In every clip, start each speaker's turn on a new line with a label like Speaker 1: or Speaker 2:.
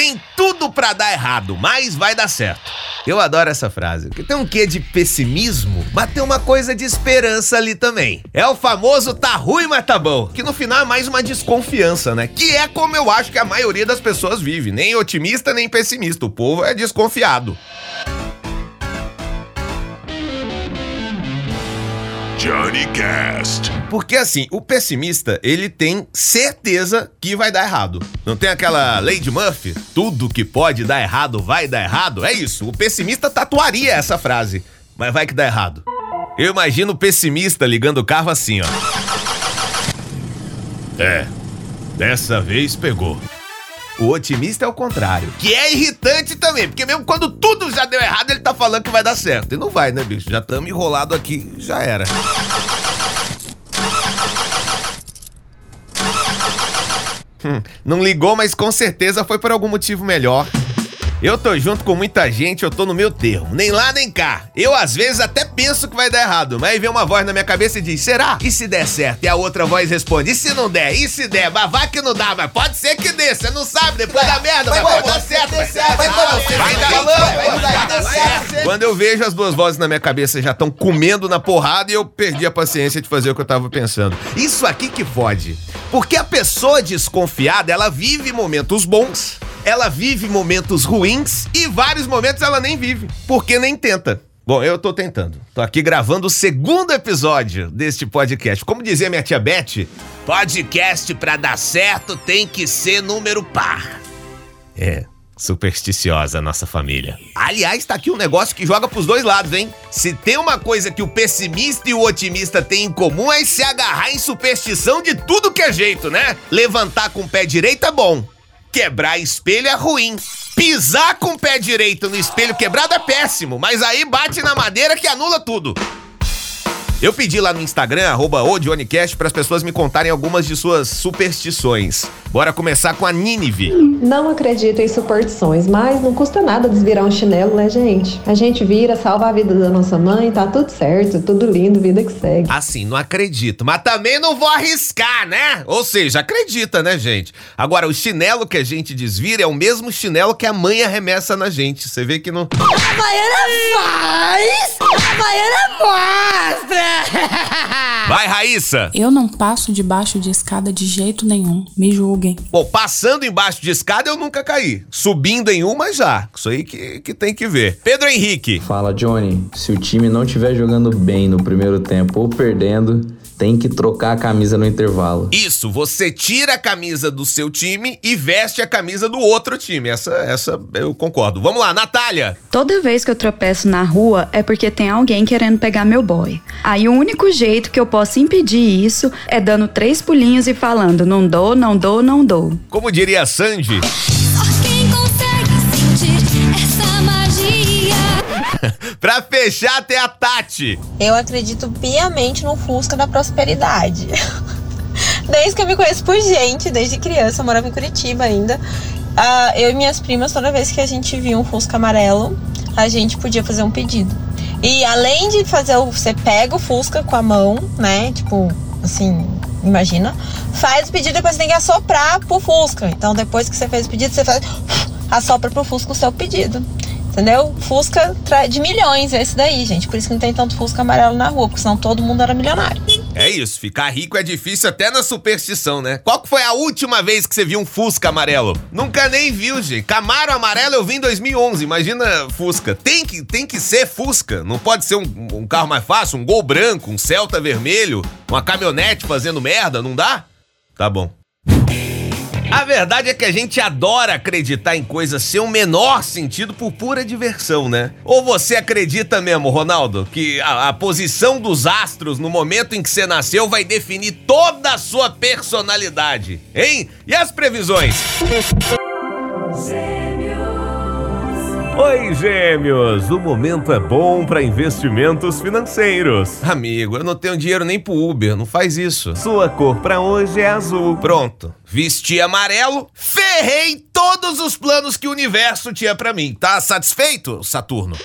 Speaker 1: tem tudo para dar errado, mas vai dar certo. Eu adoro essa frase, porque tem um quê de pessimismo, mas tem uma coisa de esperança ali também. É o famoso tá ruim, mas tá bom, que no final é mais uma desconfiança, né? Que é como eu acho que a maioria das pessoas vive, nem otimista nem pessimista, o povo é desconfiado.
Speaker 2: Johnny Cast.
Speaker 1: Porque assim, o pessimista, ele tem certeza que vai dar errado. Não tem aquela de Murphy? Tudo que pode dar errado vai dar errado? É isso. O pessimista tatuaria essa frase. Mas vai que dá errado. Eu imagino o pessimista ligando o carro assim, ó. É, dessa vez pegou. O otimista é o contrário. Que é irritante também, porque mesmo quando tudo já deu errado, ele tá falando que vai dar certo. E não vai, né, bicho? Já estamos enrolado aqui, já era. Hum, não ligou, mas com certeza foi por algum motivo melhor. Eu tô junto com muita gente, eu tô no meu termo. Nem lá nem cá. Eu às vezes até penso que vai dar errado, mas aí vem uma voz na minha cabeça e diz: será? E se der certo? E a outra voz responde: e se não der? E se der? Mas vai que não dá, mas pode ser que dê. Você não sabe, depois da merda, mas pode dar certo. Vai dar certo. Quando eu vejo as duas vozes na minha cabeça já estão comendo na porrada e eu perdi a paciência de fazer o que eu tava pensando. Isso aqui que fode. Porque a pessoa desconfiada, ela vive momentos bons ela vive momentos ruins e vários momentos ela nem vive, porque nem tenta. Bom, eu tô tentando. Tô aqui gravando o segundo episódio deste podcast. Como dizia minha tia Beth, podcast pra dar certo tem que ser número par. É, supersticiosa a nossa família. Aliás, tá aqui um negócio que joga pros dois lados, hein? Se tem uma coisa que o pessimista e o otimista têm em comum é se agarrar em superstição de tudo que é jeito, né? Levantar com o pé direito é bom. Quebrar espelho é ruim. Pisar com o pé direito no espelho quebrado é péssimo, mas aí bate na madeira que anula tudo. Eu pedi lá no Instagram, arroba para as pessoas me contarem algumas de suas superstições. Bora começar com a Nínive.
Speaker 3: Não acredito em superstições, mas não custa nada desvirar um chinelo, né, gente? A gente vira, salva a vida da nossa mãe, tá tudo certo, tudo lindo, vida que segue.
Speaker 1: Assim, não acredito, mas também não vou arriscar, né? Ou seja, acredita, né, gente? Agora, o chinelo que a gente desvira é o mesmo chinelo que a mãe arremessa na gente. Você vê que não.
Speaker 4: A baiana faz! A baiana mostra!
Speaker 1: Vai, Raíssa!
Speaker 5: Eu não passo debaixo de escada de jeito nenhum. Me julguem.
Speaker 1: Bom, passando embaixo de escada eu nunca caí. Subindo em uma já. Isso aí que, que tem que ver. Pedro Henrique.
Speaker 6: Fala, Johnny. Se o time não estiver jogando bem no primeiro tempo ou perdendo, tem que trocar a camisa no intervalo.
Speaker 1: Isso, você tira a camisa do seu time e veste a camisa do outro time. Essa, essa eu concordo. Vamos lá, Natália.
Speaker 7: Toda vez que eu tropeço na rua é porque tem alguém querendo pegar meu boy. Aí o único jeito que eu posso impedir isso é dando três pulinhos e falando: não dou, não dou, não dou.
Speaker 1: Como diria Sandy. Pra fechar, tem a Tati.
Speaker 8: Eu acredito piamente no Fusca da prosperidade. Desde que eu me conheço por gente, desde criança, eu morava em Curitiba ainda. Uh, eu e minhas primas, toda vez que a gente via um Fusca amarelo, a gente podia fazer um pedido. E além de fazer o. Você pega o Fusca com a mão, né? Tipo, assim, imagina. Faz o pedido e depois você tem que assoprar pro Fusca. Então depois que você fez o pedido, você faz. Assopra pro Fusca o seu pedido. Entendeu? Fusca de milhões, esse daí, gente. Por isso que não tem tanto Fusca amarelo na rua, porque senão todo mundo era milionário.
Speaker 1: É isso, ficar rico é difícil até na superstição, né? Qual foi a última vez que você viu um Fusca amarelo? Nunca nem viu, gente. Camaro amarelo eu vi em 2011, imagina Fusca. Tem que, tem que ser Fusca, não pode ser um, um carro mais fácil, um Gol branco, um Celta vermelho, uma caminhonete fazendo merda, não dá? Tá bom. A verdade é que a gente adora acreditar em coisas sem o menor sentido por pura diversão, né? Ou você acredita mesmo, Ronaldo, que a, a, posição dos astros no momento em que você nasceu vai definir toda a sua personalidade, hein? E as previsões? Oi, gêmeos! O momento é bom para investimentos financeiros. Amigo, eu não tenho dinheiro nem pro Uber, não faz isso. Sua cor para hoje é azul. Pronto. Vesti amarelo, ferrei todos os planos que o universo tinha para mim. Tá satisfeito, Saturno?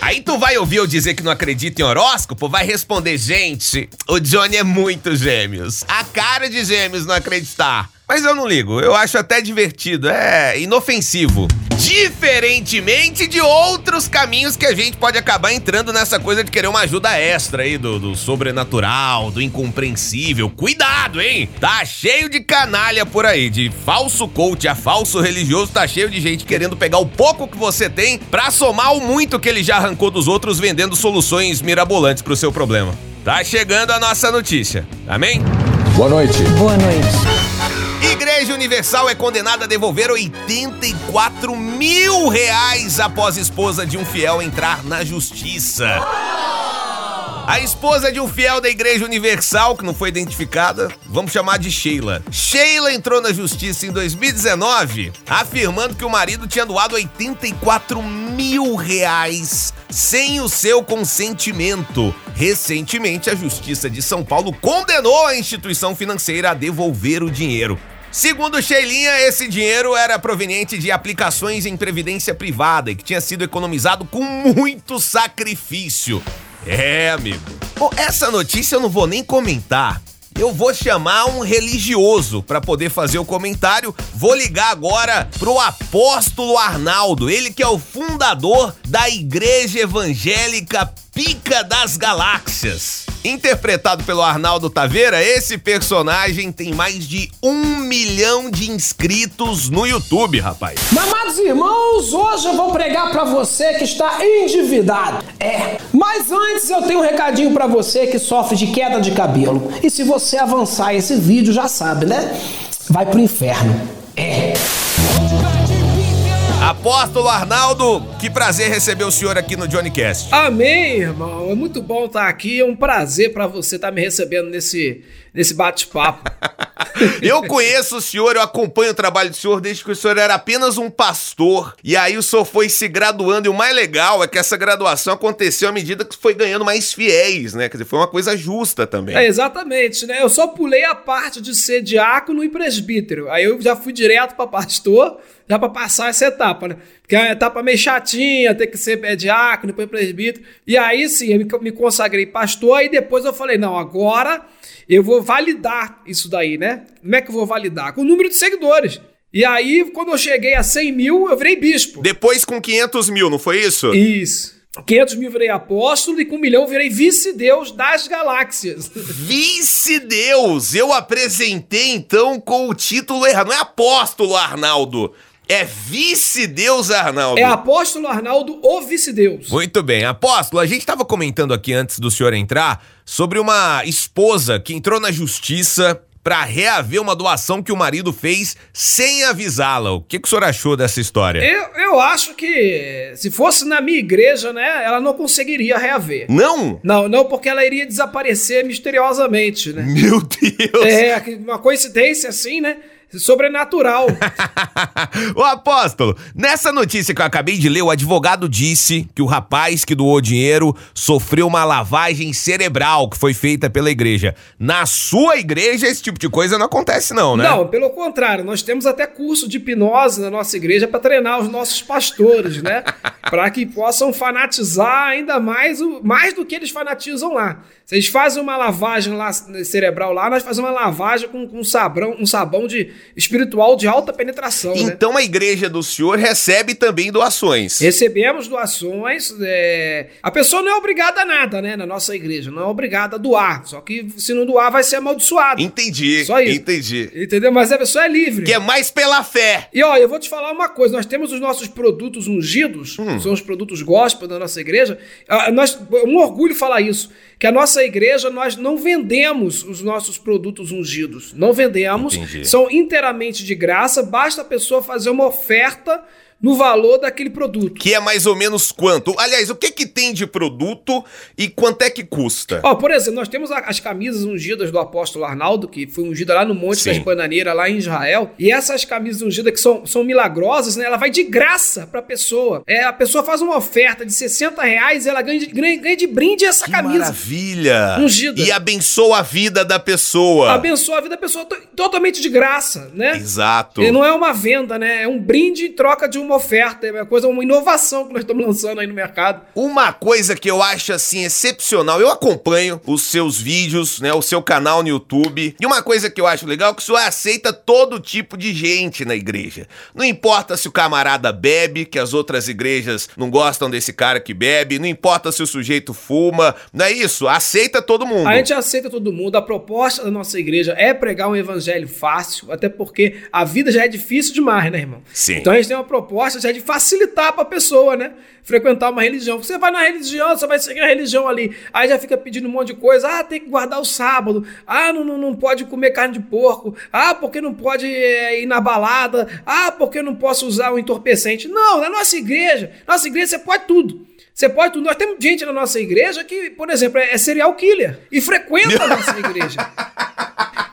Speaker 1: Aí tu vai ouvir eu dizer que não acredita em horóscopo, vai responder, gente, o Johnny é muito gêmeos. A cara de gêmeos não acreditar. Mas eu não ligo, eu acho até divertido, é inofensivo. Diferentemente de outros caminhos que a gente pode acabar entrando nessa coisa de querer uma ajuda extra aí do, do sobrenatural, do incompreensível. Cuidado, hein? Tá cheio de canalha por aí, de falso coach a falso religioso, tá cheio de gente querendo pegar o pouco que você tem pra somar o muito que ele já arrancou dos outros vendendo soluções mirabolantes pro seu problema. Tá chegando a nossa notícia, amém?
Speaker 9: Boa noite.
Speaker 10: Boa noite.
Speaker 1: Igreja Universal é condenada a devolver 84 mil reais após esposa de um fiel entrar na justiça. A esposa de um fiel da Igreja Universal, que não foi identificada, vamos chamar de Sheila. Sheila entrou na justiça em 2019, afirmando que o marido tinha doado 84 mil reais sem o seu consentimento. Recentemente, a Justiça de São Paulo condenou a instituição financeira a devolver o dinheiro. Segundo Sheilinha, esse dinheiro era proveniente de aplicações em previdência privada e que tinha sido economizado com muito sacrifício. É, amigo. Bom, essa notícia eu não vou nem comentar. Eu vou chamar um religioso para poder fazer o comentário. Vou ligar agora pro apóstolo Arnaldo, ele que é o fundador da Igreja Evangélica Pica das Galáxias. Interpretado pelo Arnaldo Taveira, esse personagem tem mais de um milhão de inscritos no YouTube, rapaz.
Speaker 11: Amados irmãos, hoje eu vou pregar para você que está endividado. É, mas antes eu tenho um recadinho para você que sofre de queda de cabelo. E se você avançar esse vídeo, já sabe, né? Vai pro inferno. É.
Speaker 1: Apóstolo Arnaldo, que prazer receber o senhor aqui no Johnny Cast.
Speaker 11: Amém, irmão. É muito bom estar aqui. É um prazer para você estar me recebendo nesse, nesse bate-papo.
Speaker 1: eu conheço o senhor, eu acompanho o trabalho do senhor desde que o senhor era apenas um pastor. E aí o senhor foi se graduando. E o mais legal é que essa graduação aconteceu à medida que foi ganhando mais fiéis, né? Quer dizer, foi uma coisa justa também.
Speaker 11: É, exatamente, né? Eu só pulei a parte de ser diácono e presbítero. Aí eu já fui direto para pastor já para passar essa etapa, né? Porque é uma etapa meio chatinha, ter que ser é, diácono, depois presbítero. E aí sim, eu me consagrei pastor, e depois eu falei, não, agora eu vou validar isso daí, né? Como é que eu vou validar? Com o número de seguidores. E aí, quando eu cheguei a 100 mil, eu virei bispo.
Speaker 1: Depois com 500 mil, não foi isso?
Speaker 11: Isso. 500 mil virei apóstolo e com um milhão virei vice-deus das galáxias.
Speaker 1: Vice-deus! Eu apresentei então com o título errado. Não é apóstolo, Arnaldo. É vice-deus Arnaldo.
Speaker 11: É apóstolo Arnaldo, o vice-deus.
Speaker 1: Muito bem. Apóstolo, a gente estava comentando aqui antes do senhor entrar sobre uma esposa que entrou na justiça para reaver uma doação que o marido fez sem avisá-la. O que, que o senhor achou dessa história?
Speaker 11: Eu, eu acho que se fosse na minha igreja, né, ela não conseguiria reaver.
Speaker 1: Não?
Speaker 11: Não, não, porque ela iria desaparecer misteriosamente, né?
Speaker 1: Meu Deus!
Speaker 11: É, uma coincidência assim, né? Sobrenatural.
Speaker 1: o apóstolo, nessa notícia que eu acabei de ler, o advogado disse que o rapaz que doou dinheiro sofreu uma lavagem cerebral que foi feita pela igreja. Na sua igreja, esse tipo de coisa não acontece, não, né?
Speaker 11: Não, pelo contrário, nós temos até curso de hipnose na nossa igreja para treinar os nossos pastores, né? para que possam fanatizar ainda mais, o, mais do que eles fanatizam lá. Se eles fazem uma lavagem lá, cerebral lá, nós fazemos uma lavagem com, com um, sabão, um sabão de espiritual de alta penetração. Né?
Speaker 1: Então
Speaker 11: né?
Speaker 1: a igreja do senhor recebe também doações.
Speaker 11: Recebemos doações. É... A pessoa não é obrigada a nada, né? Na nossa igreja. Não é obrigada a doar. Só que se não doar, vai ser amaldiçoado.
Speaker 1: Entendi.
Speaker 11: Só isso.
Speaker 1: Entendi.
Speaker 11: Entendeu? Mas a pessoa é livre.
Speaker 1: Que é mais pela fé.
Speaker 11: E ó, eu vou te falar uma coisa: nós temos os nossos produtos ungidos, hum. são os produtos gospel da nossa igreja. Ah, nós, é um orgulho falar isso que a nossa igreja nós não vendemos os nossos produtos ungidos. Não vendemos, Entendi. são inteiramente de graça, basta a pessoa fazer uma oferta no valor daquele produto.
Speaker 1: Que é mais ou menos quanto? Aliás, o que que tem de produto e quanto é que custa?
Speaker 11: Ó, por exemplo, nós temos as camisas ungidas do apóstolo Arnaldo, que foi ungida lá no Monte Sim. das Bananeiras, lá em Israel. E essas camisas ungidas que são, são milagrosas, né? Ela vai de graça pra pessoa. É, a pessoa faz uma oferta de 60 reais e ela ganha de, ganha, ganha de brinde essa
Speaker 1: que
Speaker 11: camisa.
Speaker 1: Maravilha!
Speaker 11: Ungida.
Speaker 1: E abençoa a vida da pessoa.
Speaker 11: Abençoa a vida da pessoa totalmente de graça, né?
Speaker 1: Exato.
Speaker 11: E não é uma venda, né? É um brinde em troca de uma uma oferta, é uma coisa, uma inovação que nós estamos lançando aí no mercado.
Speaker 1: Uma coisa que eu acho assim excepcional, eu acompanho os seus vídeos, né, o seu canal no YouTube. E uma coisa que eu acho legal é que o senhor aceita todo tipo de gente na igreja. Não importa se o camarada bebe, que as outras igrejas não gostam desse cara que bebe, não importa se o sujeito fuma, não é isso? Aceita todo mundo.
Speaker 11: A gente aceita todo mundo. A proposta da nossa igreja é pregar um evangelho fácil, até porque a vida já é difícil demais, né, irmão?
Speaker 1: Sim.
Speaker 11: Então a gente tem uma proposta já de facilitar pra pessoa, né? Frequentar uma religião. Você vai na religião, você vai seguir a religião ali. Aí já fica pedindo um monte de coisa. Ah, tem que guardar o sábado. Ah, não, não, não pode comer carne de porco. Ah, porque não pode é, ir na balada. Ah, porque não posso usar o entorpecente. Não, na nossa igreja, nossa igreja você pode tudo. Você pode tudo. Nós temos gente na nossa igreja que, por exemplo, é serial killer e frequenta a nossa igreja.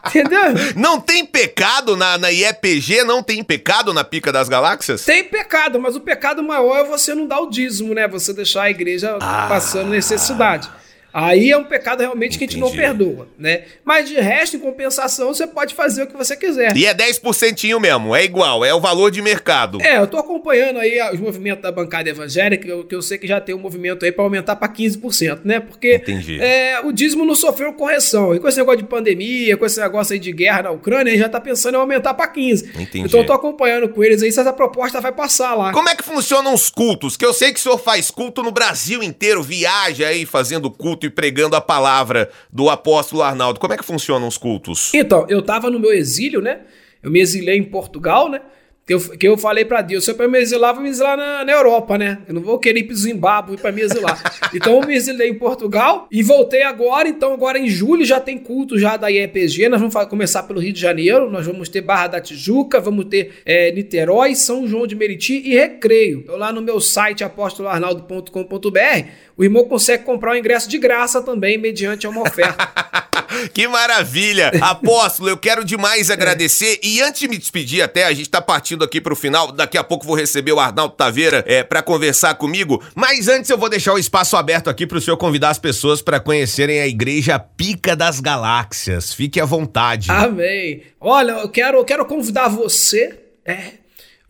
Speaker 11: Entendeu?
Speaker 1: Não tem pecado na, na IEPG, não tem pecado na Pica das Galáxias?
Speaker 11: Tem pecado, mas o pecado maior é você não dar o dízimo, né? Você deixar a igreja
Speaker 1: Ah.
Speaker 11: passando necessidade. Aí é um pecado realmente que a gente não
Speaker 1: Entendi.
Speaker 11: perdoa, né? Mas de resto, em compensação, você pode fazer o que você quiser.
Speaker 1: E é 10% mesmo, é igual, é o valor de mercado.
Speaker 11: É, eu tô acompanhando aí os movimentos da bancada evangélica, que eu, que eu sei que já tem um movimento aí para aumentar para 15%, né? Porque
Speaker 1: Entendi.
Speaker 11: é, o dízimo não sofreu correção. E com esse negócio de pandemia, com esse negócio aí de guerra na Ucrânia, ele já tá pensando em aumentar para 15%.
Speaker 1: Entendi.
Speaker 11: Então eu tô acompanhando com eles aí se essa proposta vai passar lá.
Speaker 1: Como é que funcionam os cultos? Que eu sei que o senhor faz culto no Brasil inteiro, viaja aí fazendo culto e pregando a palavra do apóstolo Arnaldo. Como é que funcionam os cultos?
Speaker 11: Então, eu tava no meu exílio, né? Eu me exilei em Portugal, né? Que eu, que eu falei pra Deus, se eu pra me exilar, vou me exilar na, na Europa, né? Eu não vou querer ir pro Zimbábue pra me exilar. então eu me exilei em Portugal e voltei agora. Então agora em julho já tem culto já da IEPG. Nós vamos começar pelo Rio de Janeiro. Nós vamos ter Barra da Tijuca, vamos ter é, Niterói, São João de Meriti e Recreio. Então lá no meu site apostoloarnaldo.com.br o irmão consegue comprar o ingresso de graça também, mediante uma oferta.
Speaker 1: Que maravilha! Apóstolo, eu quero demais agradecer. E antes de me despedir até, a gente tá partindo aqui pro final. Daqui a pouco vou receber o Arnaldo Taveira é, para conversar comigo. Mas antes eu vou deixar o espaço aberto aqui pro senhor convidar as pessoas para conhecerem a Igreja Pica das Galáxias. Fique à vontade.
Speaker 11: Amém. Olha, eu quero, eu quero convidar você, é,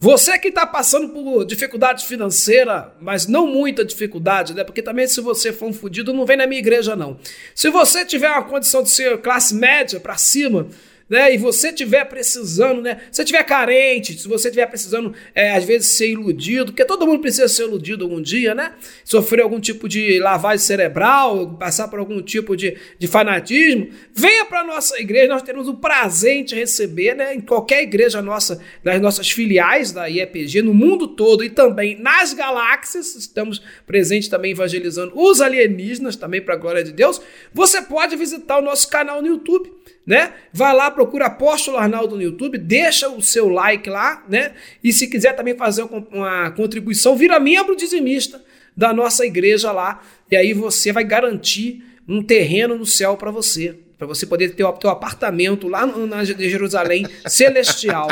Speaker 11: você que está passando por dificuldade financeira, mas não muita dificuldade, né? Porque também se você for um fudido, não vem na minha igreja, não. Se você tiver uma condição de ser classe média para cima, né? E você tiver precisando, né? Se você tiver carente, se você tiver precisando, é, às vezes, ser iludido, porque todo mundo precisa ser iludido algum dia, né? Sofrer algum tipo de lavagem cerebral, passar por algum tipo de, de fanatismo, venha para nossa igreja, nós teremos o prazer em te receber, né? Em qualquer igreja nossa, nas nossas filiais da IEPG, no mundo todo e também nas galáxias, estamos presentes também evangelizando os alienígenas, também para a glória de Deus. Você pode visitar o nosso canal no YouTube né? Vai lá, procura Apóstolo Arnaldo no YouTube, deixa o seu like lá, né? E se quiser também fazer uma, contribuição, vira membro dizimista da nossa igreja lá, e aí você vai garantir um terreno no céu para você, para você poder ter o teu apartamento lá no, na Jerusalém celestial.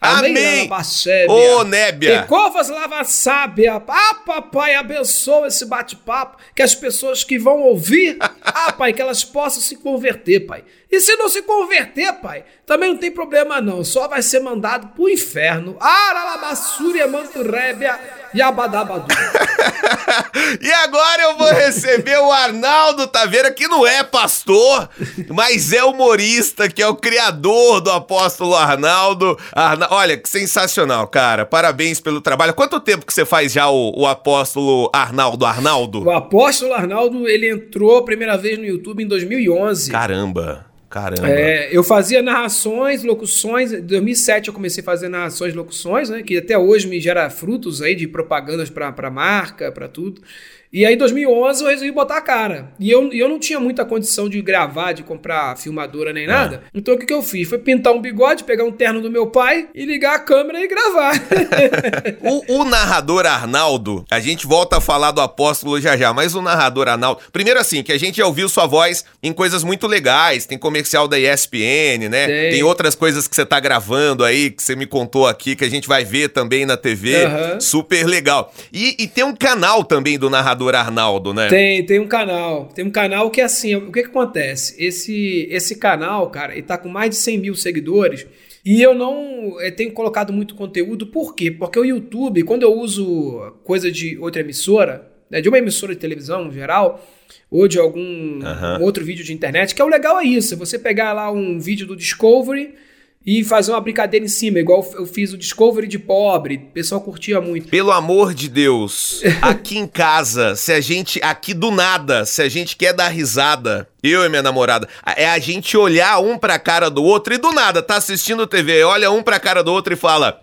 Speaker 1: Amém. Ô, Nébia.
Speaker 11: E covas lava sábia. Ah, papai, abençoa esse bate-papo. Que as pessoas que vão ouvir, ah, pai, que elas possam se converter, pai. E se não se converter, pai, também não tem problema não. Só vai ser mandado pro inferno. Aralabassúria, manturébia e abadabadu.
Speaker 1: E agora eu vou receber o Arnaldo Taveira, que não é pastor, mas é humorista, que é o criador do apóstolo Arnaldo. Arna- Olha, que sensacional, cara. Parabéns pelo trabalho. Quanto tempo que você faz já o, o apóstolo Arnaldo Arnaldo?
Speaker 11: O apóstolo Arnaldo, ele entrou a primeira vez no YouTube em 2011.
Speaker 1: Caramba, caramba.
Speaker 11: É, eu fazia narrações, locuções. Em 2007 eu comecei a fazer narrações, locuções, né? Que até hoje me gera frutos aí de propagandas pra marca, pra tudo. E aí, em 2011, eu resolvi botar a cara. E eu, eu não tinha muita condição de gravar, de comprar filmadora nem nada. Então, o que, que eu fiz? Foi pintar um bigode, pegar um terno do meu pai e ligar a câmera e gravar.
Speaker 1: O, o narrador Arnaldo, a gente volta a falar do apóstolo já já, mas o narrador Arnaldo. Primeiro, assim, que a gente já ouviu sua voz em coisas muito legais. Tem comercial da ESPN, né?
Speaker 11: Tem.
Speaker 1: Tem outras coisas que você tá gravando aí, que você me contou aqui, que a gente vai ver também na TV.
Speaker 11: Aham.
Speaker 1: Super legal. E, e tem um canal também do narrador Arnaldo, né?
Speaker 11: Tem, tem um canal. Tem um canal que é assim, o que que acontece? Esse, esse canal, cara, ele tá com mais de 100 mil seguidores E eu não eh, tenho colocado muito conteúdo, por quê? Porque o YouTube, quando eu uso coisa de outra emissora, né, de uma emissora de televisão em geral, ou de algum
Speaker 1: Aham.
Speaker 11: outro vídeo de internet, que é o legal é isso, é você pegar lá um vídeo do Discovery e fazer uma brincadeira em cima, igual eu fiz o Discovery de pobre, o pessoal curtia muito.
Speaker 1: Pelo amor de Deus, aqui em casa, se a gente, aqui do nada, se a gente quer dar risada, eu e minha namorada, é a gente olhar um pra cara do outro e do nada, tá assistindo TV, olha um pra cara do outro e fala: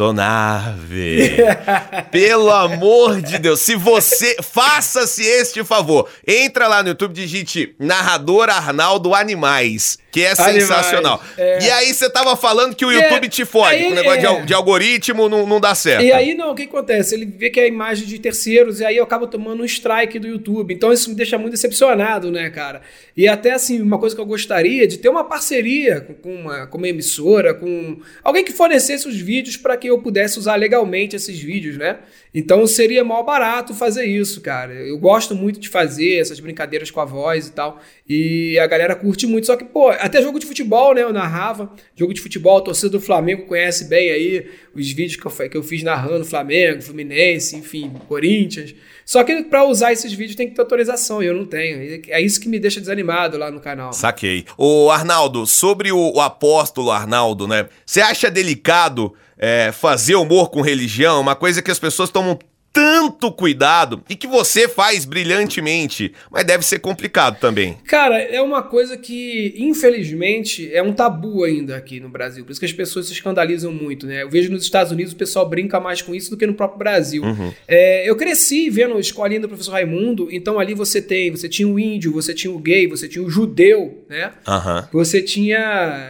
Speaker 1: Espaçonave. Pelo amor de Deus, se você. Faça-se este favor. Entra lá no YouTube, digite narrador Arnaldo Animais, que é
Speaker 11: Animais,
Speaker 1: sensacional.
Speaker 11: é.
Speaker 1: E aí você tava falando que o
Speaker 11: É,
Speaker 1: YouTube te fode,
Speaker 11: aí,
Speaker 1: com o negócio
Speaker 11: é.
Speaker 1: de, algoritmo não, não dá certo.
Speaker 11: E aí, não, o que acontece? Ele vê que é imagem de terceiros e aí eu acabo tomando um strike do YouTube. Então isso me deixa muito decepcionado, né, cara? E até assim, uma coisa que eu gostaria de ter uma parceria com uma, com uma emissora, com alguém que fornecesse os vídeos para que eu pudesse usar legalmente esses vídeos, né? Então seria mal barato fazer isso, cara. Eu gosto muito de fazer essas brincadeiras com a voz e tal. E a galera curte muito. Só que, pô, até jogo de futebol, né? Eu narrava. Jogo de futebol, a torcida do Flamengo conhece bem aí os vídeos que eu, que eu fiz narrando Flamengo, Fluminense, enfim, Corinthians. Só que pra usar esses vídeos tem que ter autorização e eu não tenho. É isso que me deixa desanimado lá no canal.
Speaker 1: Saquei. Ô, Arnaldo, sobre o, o apóstolo Arnaldo, né? Você acha delicado é, fazer humor com religião? Uma coisa que as pessoas tomam tanto cuidado e que você faz brilhantemente, mas deve ser complicado também.
Speaker 11: Cara, é uma coisa que, infelizmente, é um tabu ainda aqui no Brasil. Por isso que as pessoas se escandalizam muito, né? Eu vejo nos Estados Unidos o pessoal brinca mais com isso do que no próprio Brasil. É, eu cresci vendo a escolinha do professor Raimundo, então ali você tem, você tinha o índio, você tinha o gay, você tinha o judeu, né?
Speaker 1: Aham.
Speaker 11: Você tinha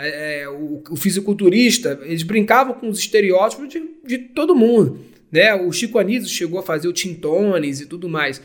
Speaker 11: é, o, o fisiculturista, eles brincavam com os estereótipos de, de todo mundo. Né? O Chico Anísio chegou a fazer o Tintones e tudo mais.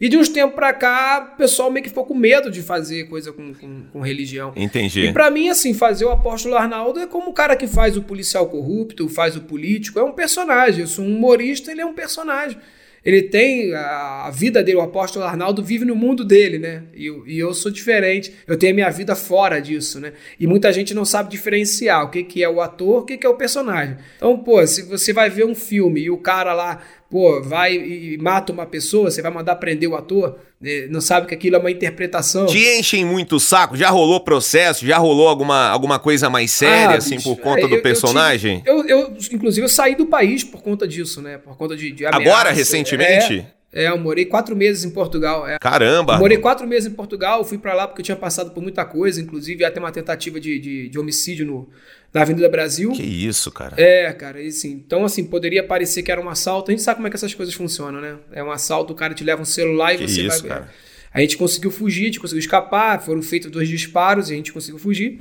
Speaker 11: E de uns tempos pra cá, o pessoal meio que ficou com medo de fazer coisa com, com, com religião.
Speaker 1: Entendi.
Speaker 11: E pra mim, assim, fazer o apóstolo Arnaldo é como o cara que faz o policial corrupto, faz o político, é um personagem. Eu sou um humorista, ele é um personagem. Ele tem a, vida dele, o apóstolo Arnaldo vive no mundo dele, né? E, eu- e eu sou diferente, eu tenho a minha vida fora disso, né? E muita gente não sabe diferenciar o que, que é o ator, o que, que é o personagem. Então, pô, se você vai ver um filme e o cara lá, pô, vai e mata uma pessoa, você vai mandar prender o ator, né? não sabe que aquilo é uma interpretação.
Speaker 1: Te enchem muito o saco? Já rolou processo? Já rolou alguma, alguma coisa mais séria,
Speaker 11: Ah,
Speaker 1: assim,
Speaker 11: bicho,
Speaker 1: por conta
Speaker 11: é,
Speaker 1: do
Speaker 11: eu- eu
Speaker 1: personagem?
Speaker 11: tive- Eu, eu, inclusive, eu saí do país por conta disso, né? Por conta de, de
Speaker 1: Agora,
Speaker 11: ameaça.
Speaker 1: recentemente?
Speaker 11: É, é, eu morei quatro meses em Portugal. É.
Speaker 1: Caramba!
Speaker 11: Eu morei quatro meses em Portugal, fui pra lá porque eu tinha passado por muita coisa, inclusive até uma tentativa de, de, de homicídio no, na Avenida Brasil.
Speaker 1: Que isso, cara.
Speaker 11: É, cara, e assim, então assim, poderia parecer que era um assalto. A gente sabe como é que essas coisas funcionam, né? É um assalto, o cara te leva um celular e
Speaker 1: Que
Speaker 11: você
Speaker 1: isso,
Speaker 11: vai.
Speaker 1: cara.
Speaker 11: A gente conseguiu fugir, a gente conseguiu escapar, foram feitos dois disparos e a gente conseguiu fugir.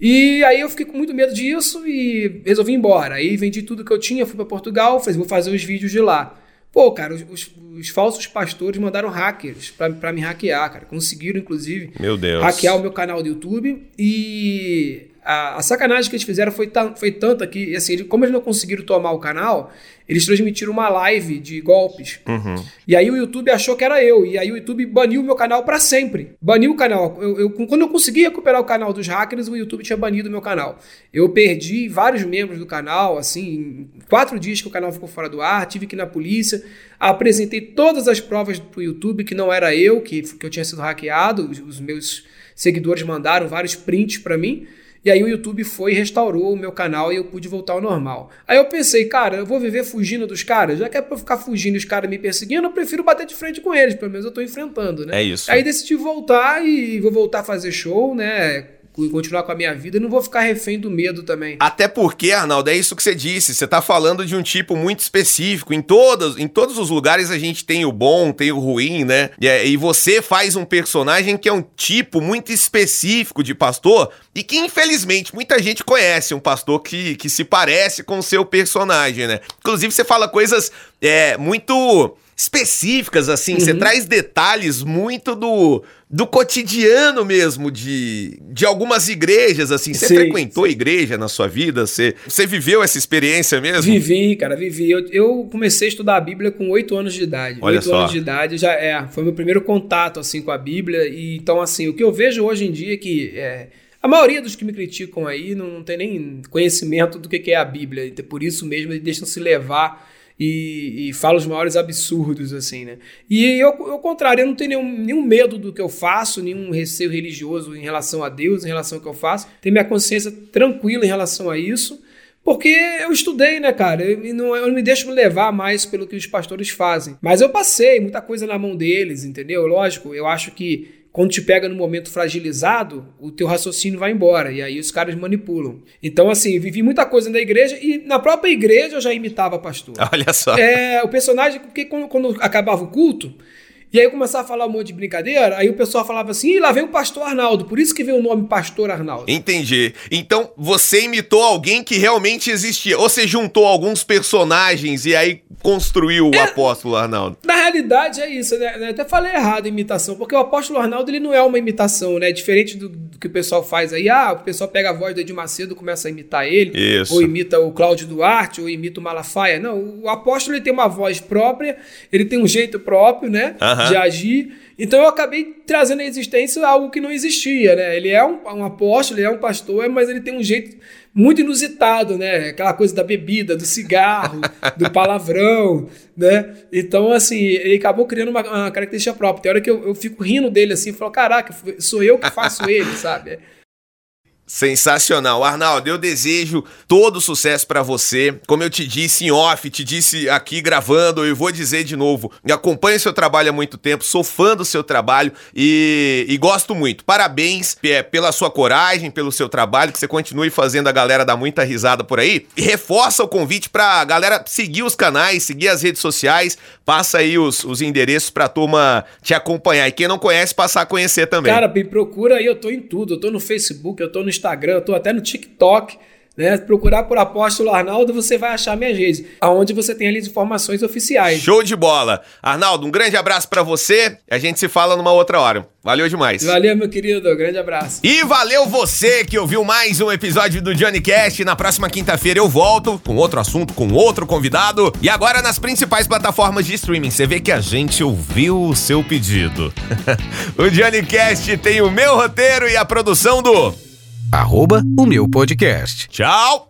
Speaker 11: E aí eu fiquei com muito medo disso e resolvi ir embora. Aí vendi tudo que eu tinha, fui pra Portugal, falei, vou fazer os vídeos de lá. Pô, cara, os, os- os falsos pastores mandaram hackers pra, pra me hackear, cara. Conseguiram, inclusive,
Speaker 1: Meu Deus.
Speaker 11: hackear o meu canal do YouTube e a, a sacanagem que eles fizeram foi, foi tanta que, assim, ele- como eles não conseguiram tomar o canal, eles transmitiram uma live de golpes.
Speaker 1: Uhum.
Speaker 11: E aí o YouTube achou que era eu. E aí o YouTube baniu o meu canal pra sempre. Baniu o canal. Eu, eu- quando eu consegui recuperar o canal dos hackers, o YouTube tinha banido o meu canal. Eu perdi vários membros do canal, assim, em quatro dias que o canal ficou fora do ar, tive que ir na polícia, apresentei todas as provas pro YouTube que não era eu, que, que eu tinha sido hackeado. Os, os meus seguidores mandaram vários prints pra mim. E aí o YouTube foi e restaurou o meu canal e eu pude voltar ao normal. Aí eu pensei, cara, eu vou viver fugindo dos caras? Já que é pra eu ficar fugindo e os caras me perseguindo, eu prefiro bater de frente com eles. Pelo menos eu tô enfrentando, né?
Speaker 1: É isso.
Speaker 11: Aí decidi voltar e vou voltar a fazer show, né? Continuar com a minha vida e não vou ficar refém do medo também.
Speaker 1: Até porque, Arnaldo, é isso que você disse. Você tá falando de um tipo muito específico. Em, todas, em todos os lugares a gente tem o bom, tem o ruim, né? E, é- e você faz um personagem que é um tipo muito específico de pastor e que, infelizmente, muita gente conhece. Um pastor que, que se parece com o seu personagem, né? Inclusive, você fala coisas é, muito específicas, assim. Você traz detalhes muito do, do cotidiano mesmo de, de algumas igrejas, assim. Você
Speaker 11: Sim,
Speaker 1: frequentou igreja na sua vida? Você, você viveu essa experiência mesmo?
Speaker 11: Vivi, cara, vivi. Eu, eu comecei a estudar a Bíblia com oito anos de idade.
Speaker 1: Olha
Speaker 11: Oito
Speaker 1: só.
Speaker 11: anos de idade já é, foi meu primeiro contato assim com a Bíblia. E então assim, o que eu vejo hoje em dia é que é, A maioria dos que me criticam aí não, não tem nem conhecimento do que, que é a Bíblia, então por isso mesmo eles deixam se levar e, e falam os maiores absurdos, assim, né? E eu, ao contrário, eu não tenho nenhum, nenhum medo do que eu faço, nenhum receio religioso em relação a Deus, em relação ao que eu faço. Tenho minha consciência tranquila em relação a isso. Porque eu estudei, né, cara? Eu não, eu não me deixo me levar mais pelo que os pastores fazem. Mas eu passei muita coisa na mão deles, entendeu? Lógico, eu acho que quando te pega no momento fragilizado, o teu raciocínio vai embora. E aí os caras manipulam. Então, assim, vivi muita coisa na igreja e na própria igreja eu já imitava pastor.
Speaker 1: Olha só.
Speaker 11: É, o personagem, porque quando, quando acabava o culto, e aí eu começava a falar um monte de brincadeira, aí o pessoal falava assim, Ih, lá vem o pastor Arnaldo, por isso que veio o nome Pastor Arnaldo.
Speaker 1: Entendi. Então você imitou alguém que realmente existia. Ou você juntou alguns personagens e aí construiu o
Speaker 11: É.
Speaker 1: apóstolo Arnaldo.
Speaker 11: Na realidade é isso, né? Eu até falei errado imitação, porque o apóstolo Arnaldo ele não é uma imitação, né? Diferente do, do que o pessoal faz aí. Ah, o pessoal pega a voz do Edir Macedo, começa a imitar ele.
Speaker 1: Isso.
Speaker 11: Ou imita o Cláudio Duarte, ou imita o Malafaia. Não, o apóstolo ele tem uma voz própria, ele tem um jeito próprio, né?
Speaker 1: Aham.
Speaker 11: De agir. Então eu acabei trazendo à existência algo que não existia, né? Ele é um, um apóstolo, ele é um pastor, mas ele tem um jeito muito inusitado, né? Aquela coisa da bebida, do cigarro, do palavrão, né? Então, assim, ele acabou criando uma, uma característica própria. Tem hora que eu, eu fico rindo dele assim, e falo, caraca, sou eu que faço ele, sabe?
Speaker 1: Sensacional. Arnaldo, eu desejo todo sucesso pra você. Como eu te disse em off, te disse aqui gravando, eu vou dizer de novo. Acompanho seu trabalho há muito tempo, sou fã do seu trabalho e, e gosto muito. Parabéns é, pela sua coragem, pelo seu trabalho, que você continue fazendo a galera dar muita risada por aí. E reforça o convite pra galera seguir os canais, seguir as redes sociais, passa aí os, os endereços pra turma te acompanhar. E quem não conhece, passar a conhecer também.
Speaker 11: Cara, me procura aí, eu tô em tudo. Eu tô no Facebook, eu tô no Instagram, eu tô até no TikTok. Né? Procurar por Apóstolo Arnaldo, você vai achar minhas redes, aonde você tem ali as informações oficiais.
Speaker 1: Show de bola. Arnaldo, um grande abraço pra você. A gente se fala numa outra hora. Valeu demais.
Speaker 11: Valeu, meu querido. Grande abraço.
Speaker 1: E valeu você que ouviu mais um episódio do Johnny Cast. Na próxima quinta-feira eu volto com outro assunto, com outro convidado. E agora nas principais plataformas de streaming. Você vê que a gente ouviu o seu pedido. o Johnny Cast tem o meu roteiro e a produção do
Speaker 9: Arroba o meu podcast.
Speaker 1: Tchau.